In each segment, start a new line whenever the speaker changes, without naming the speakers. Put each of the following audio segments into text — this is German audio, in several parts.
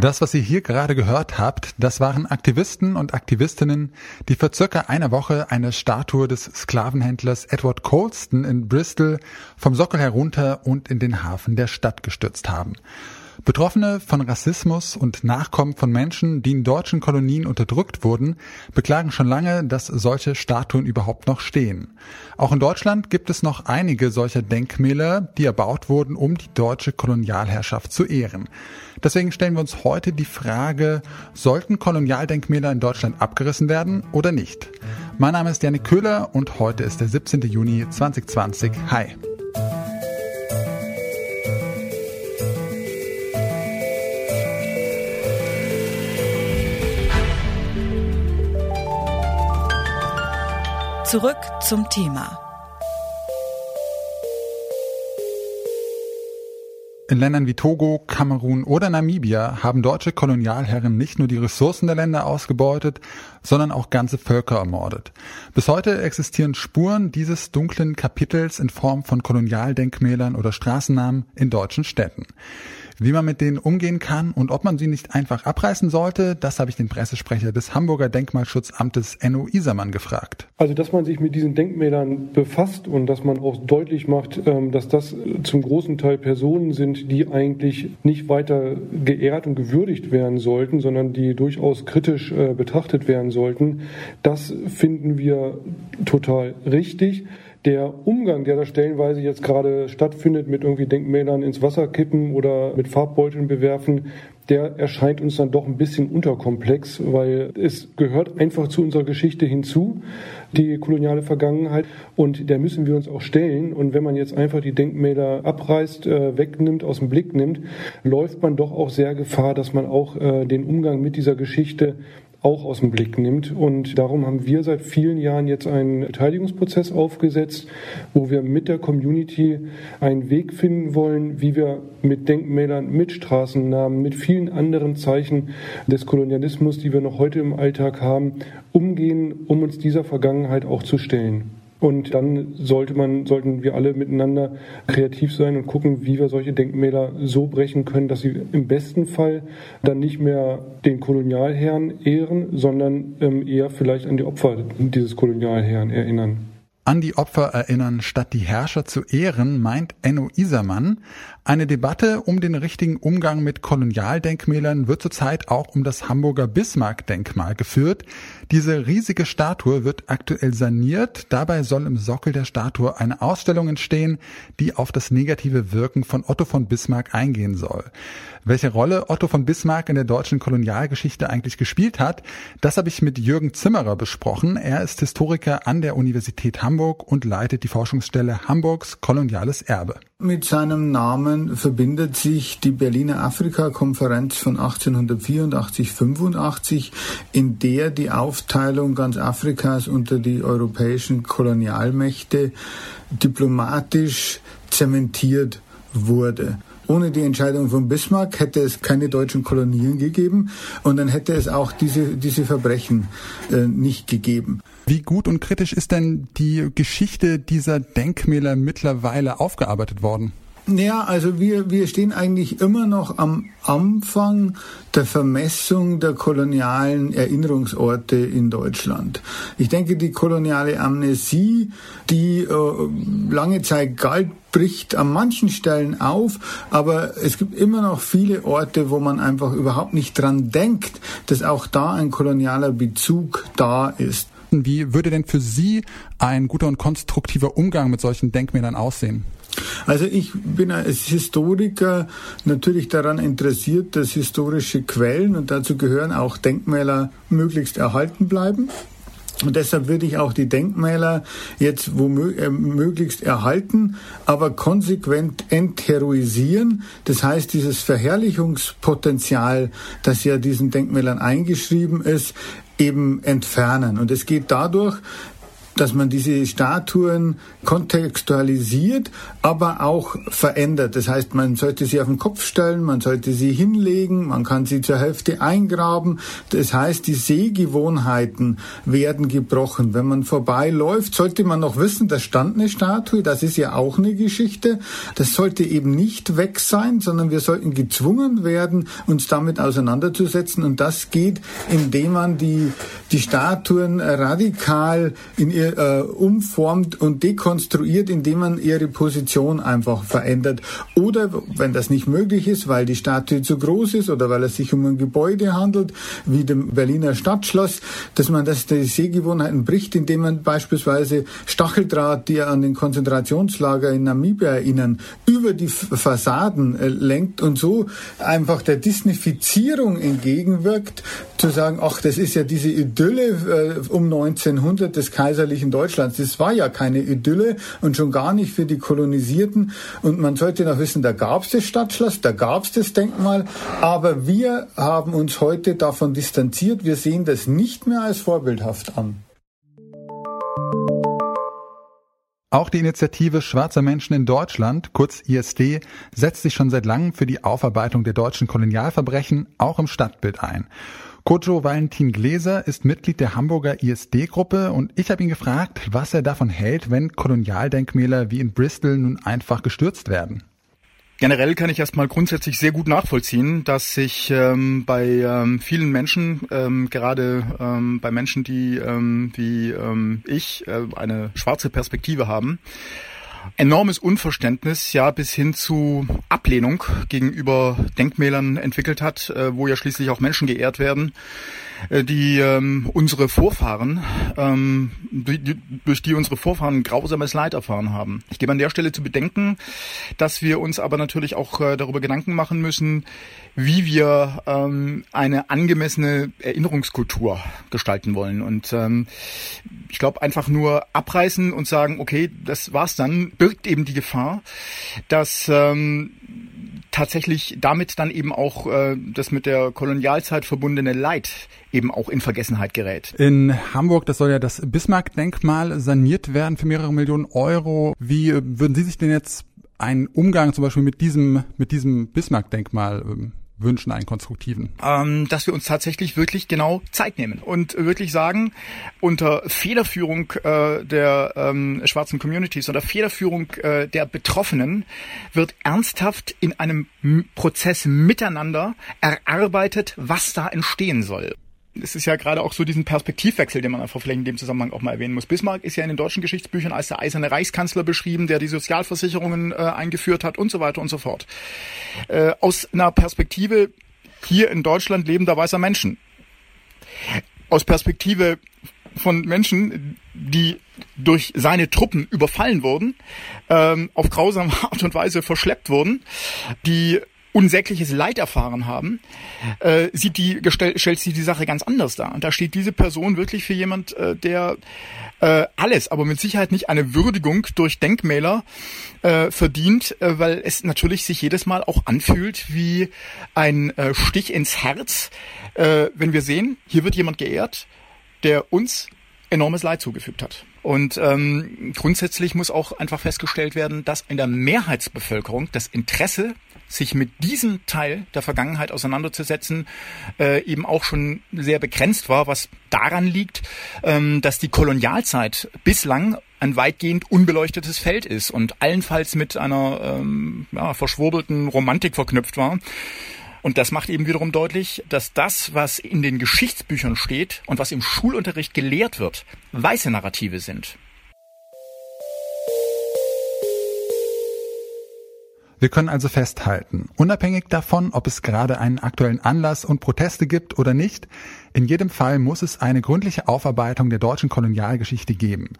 Das, was ihr hier gerade gehört habt, das waren Aktivisten und Aktivistinnen, die vor circa einer Woche eine Statue des Sklavenhändlers Edward Colston in Bristol vom Sockel herunter und in den Hafen der Stadt gestürzt haben. Betroffene von Rassismus und Nachkommen von Menschen, die in deutschen Kolonien unterdrückt wurden, beklagen schon lange, dass solche Statuen überhaupt noch stehen. Auch in Deutschland gibt es noch einige solcher Denkmäler, die erbaut wurden, um die deutsche Kolonialherrschaft zu ehren. Deswegen stellen wir uns heute die Frage, sollten Kolonialdenkmäler in Deutschland abgerissen werden oder nicht? Mein Name ist Janik Köhler und heute ist der 17. Juni 2020. Hi.
Zurück zum Thema.
In Ländern wie Togo, Kamerun oder Namibia haben deutsche Kolonialherren nicht nur die Ressourcen der Länder ausgebeutet, sondern auch ganze Völker ermordet. Bis heute existieren Spuren dieses dunklen Kapitels in Form von Kolonialdenkmälern oder Straßennamen in deutschen Städten. Wie man mit denen umgehen kann und ob man sie nicht einfach abreißen sollte, das habe ich den Pressesprecher des Hamburger Denkmalschutzamtes Enno Isermann gefragt.
Also, dass man sich mit diesen Denkmälern befasst und dass man auch deutlich macht, ähm, dass das zum großen Teil Personen sind, die eigentlich nicht weiter geehrt und gewürdigt werden sollten, sondern die durchaus kritisch äh, betrachtet werden sollten, das finden wir total richtig der Umgang, der da stellenweise jetzt gerade stattfindet, mit irgendwie Denkmälern ins Wasser kippen oder mit Farbbeuteln bewerfen, der erscheint uns dann doch ein bisschen unterkomplex, weil es gehört einfach zu unserer Geschichte hinzu, die koloniale Vergangenheit, und der müssen wir uns auch stellen. Und wenn man jetzt einfach die Denkmäler abreißt, äh, wegnimmt, aus dem Blick nimmt, läuft man doch auch sehr Gefahr, dass man auch äh, den Umgang mit dieser Geschichte auch aus dem Blick nimmt. Und darum haben wir seit vielen Jahren jetzt einen Beteiligungsprozess aufgesetzt, wo wir mit der Community einen Weg finden wollen, wie wir mit Denkmälern, mit Straßennamen, mit vielen anderen Zeichen des Kolonialismus, die wir noch heute im Alltag haben, umgehen, um uns dieser Vergangenheit auch zu stellen. Und dann sollte man, sollten wir alle miteinander kreativ sein und gucken, wie wir solche Denkmäler so brechen können, dass sie im besten Fall dann nicht mehr den Kolonialherren ehren, sondern ähm, eher vielleicht an die Opfer dieses Kolonialherren erinnern
an die Opfer erinnern, statt die Herrscher zu ehren, meint Enno Isermann. Eine Debatte um den richtigen Umgang mit Kolonialdenkmälern wird zurzeit auch um das Hamburger Bismarck-Denkmal geführt. Diese riesige Statue wird aktuell saniert. Dabei soll im Sockel der Statue eine Ausstellung entstehen, die auf das negative Wirken von Otto von Bismarck eingehen soll. Welche Rolle Otto von Bismarck in der deutschen Kolonialgeschichte eigentlich gespielt hat, das habe ich mit Jürgen Zimmerer besprochen. Er ist Historiker an der Universität Hamburg und leitet die Forschungsstelle Hamburgs koloniales Erbe.
Mit seinem Namen verbindet sich die Berliner Afrika-Konferenz von 1884-85, in der die Aufteilung ganz Afrikas unter die europäischen Kolonialmächte diplomatisch zementiert wurde. Ohne die Entscheidung von Bismarck hätte es keine deutschen Kolonien gegeben und dann hätte es auch diese, diese Verbrechen äh, nicht gegeben.
Wie gut und kritisch ist denn die Geschichte dieser Denkmäler mittlerweile aufgearbeitet worden?
Ja, also wir, wir stehen eigentlich immer noch am Anfang der Vermessung der kolonialen Erinnerungsorte in Deutschland. Ich denke, die koloniale Amnesie, die äh, lange Zeit galt, bricht an manchen Stellen auf, aber es gibt immer noch viele Orte, wo man einfach überhaupt nicht dran denkt, dass auch da ein kolonialer Bezug da ist.
Wie würde denn für Sie ein guter und konstruktiver Umgang mit solchen Denkmälern aussehen?
Also ich bin als Historiker natürlich daran interessiert, dass historische Quellen und dazu gehören auch Denkmäler möglichst erhalten bleiben. Und deshalb würde ich auch die Denkmäler jetzt äh, erhalten, aber konsequent entheroisieren. Das heißt, dieses Verherrlichungspotenzial, das ja diesen Denkmälern eingeschrieben ist, eben entfernen. Und es geht dadurch, dass man diese Statuen kontextualisiert, aber auch verändert. Das heißt, man sollte sie auf den Kopf stellen, man sollte sie hinlegen, man kann sie zur Hälfte eingraben. Das heißt, die Sehgewohnheiten werden gebrochen. Wenn man vorbeiläuft, sollte man noch wissen, da stand eine Statue, das ist ja auch eine Geschichte. Das sollte eben nicht weg sein, sondern wir sollten gezwungen werden, uns damit auseinanderzusetzen. Und das geht, indem man die, die Statuen radikal in äh, umformt und dekonstruiert, indem man ihre Position einfach verändert. Oder wenn das nicht möglich ist, weil die Statue zu groß ist oder weil es sich um ein Gebäude handelt, wie dem Berliner Stadtschloss, dass man das die Sehgewohnheiten bricht, indem man beispielsweise Stacheldraht, die an den Konzentrationslager in Namibia erinnern, über die Fassaden äh, lenkt und so einfach der Disneyfizierung entgegenwirkt, zu sagen, ach, das ist ja diese Idylle äh, um 1900 des kaiserlichen Deutschlands. Das war ja keine Idylle und schon gar nicht für die Kolonisierten. Und man sollte noch wissen, da gab es das Stadtschloss, da gab es das Denkmal, aber wir haben uns heute davon distanziert. Wir sehen das nicht mehr als vorbildhaft an.
Auch die Initiative Schwarzer Menschen in Deutschland, kurz ISD, setzt sich schon seit langem für die Aufarbeitung der deutschen Kolonialverbrechen auch im Stadtbild ein. Kojo Valentin Gläser ist Mitglied der Hamburger ISD-Gruppe und ich habe ihn gefragt, was er davon hält, wenn Kolonialdenkmäler wie in Bristol nun einfach gestürzt werden.
Generell kann ich erstmal grundsätzlich sehr gut nachvollziehen, dass sich ähm, bei ähm, vielen Menschen, ähm, gerade ähm, bei Menschen, die ähm, wie ähm, ich äh, eine schwarze Perspektive haben, enormes Unverständnis, ja bis hin zu Ablehnung gegenüber Denkmälern entwickelt hat, äh, wo ja schließlich auch Menschen geehrt werden äh, die ähm, unsere Vorfahren, ähm, durch, die unsere Vorfahren grausames Leid erfahren haben. Ich gebe an der Stelle zu bedenken, dass wir uns aber natürlich auch äh, darüber Gedanken machen müssen, wie wir ähm, eine angemessene Erinnerungskultur gestalten wollen. Und ähm, ich glaube, einfach nur abreißen und sagen, okay, das war's dann, birgt eben die Gefahr, dass ähm, tatsächlich damit dann eben auch äh, das mit der Kolonialzeit verbundene Leid eben auch in Vergessenheit gerät.
In Hamburg, das soll ja das Bismarck-Denkmal saniert werden für mehrere Millionen Euro. Wie äh, würden Sie sich denn jetzt einen Umgang zum Beispiel mit diesem, mit diesem Bismarck-Denkmal ähm, wünschen, einen konstruktiven?
Ähm, dass wir uns tatsächlich wirklich genau Zeit nehmen und wirklich sagen, unter Federführung äh, der ähm, schwarzen Communities oder Federführung äh, der Betroffenen wird ernsthaft in einem Prozess miteinander erarbeitet, was da entstehen soll es ist ja gerade auch so diesen Perspektivwechsel, den man einfach vielleicht in dem Zusammenhang auch mal erwähnen muss. Bismarck ist ja in den deutschen Geschichtsbüchern als der eiserne Reichskanzler beschrieben, der die Sozialversicherungen äh, eingeführt hat und so weiter und so fort. Äh, aus einer Perspektive hier in Deutschland lebender weißer Menschen. Aus Perspektive von Menschen, die durch seine Truppen überfallen wurden, ähm, auf grausame Art und Weise verschleppt wurden, die unsägliches Leid erfahren haben, äh, sieht die, stellt sich die Sache ganz anders dar. Und da steht diese Person wirklich für jemand, äh, der äh, alles, aber mit Sicherheit nicht eine Würdigung durch Denkmäler äh, verdient, äh, weil es natürlich sich jedes Mal auch anfühlt wie ein äh, Stich ins Herz, äh, wenn wir sehen, hier wird jemand geehrt, der uns enormes Leid zugefügt hat. Und ähm, grundsätzlich muss auch einfach festgestellt werden, dass in der Mehrheitsbevölkerung das Interesse sich mit diesem Teil der Vergangenheit auseinanderzusetzen, äh, eben auch schon sehr begrenzt war, was daran liegt, ähm, dass die Kolonialzeit bislang ein weitgehend unbeleuchtetes Feld ist und allenfalls mit einer ähm, ja, verschwurbelten Romantik verknüpft war. Und das macht eben wiederum deutlich, dass das, was in den Geschichtsbüchern steht und was im Schulunterricht gelehrt wird, weiße Narrative sind.
Wir können also festhalten, unabhängig davon, ob es gerade einen aktuellen Anlass und Proteste gibt oder nicht, in jedem Fall muss es eine gründliche Aufarbeitung der deutschen Kolonialgeschichte geben.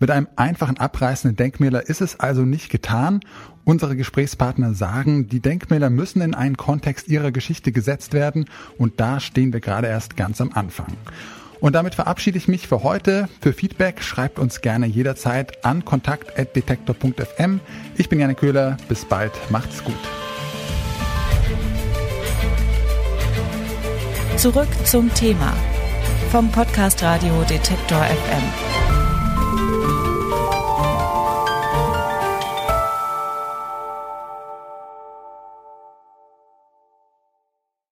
Mit einem einfachen Abreißen der Denkmäler ist es also nicht getan. Unsere Gesprächspartner sagen, die Denkmäler müssen in einen Kontext ihrer Geschichte gesetzt werden und da stehen wir gerade erst ganz am Anfang. Und damit verabschiede ich mich für heute. Für Feedback schreibt uns gerne jederzeit an kontakt.detektor.fm. Ich bin Janne Köhler. Bis bald. Macht's gut.
Zurück zum Thema vom Podcast Radio Detektor FM.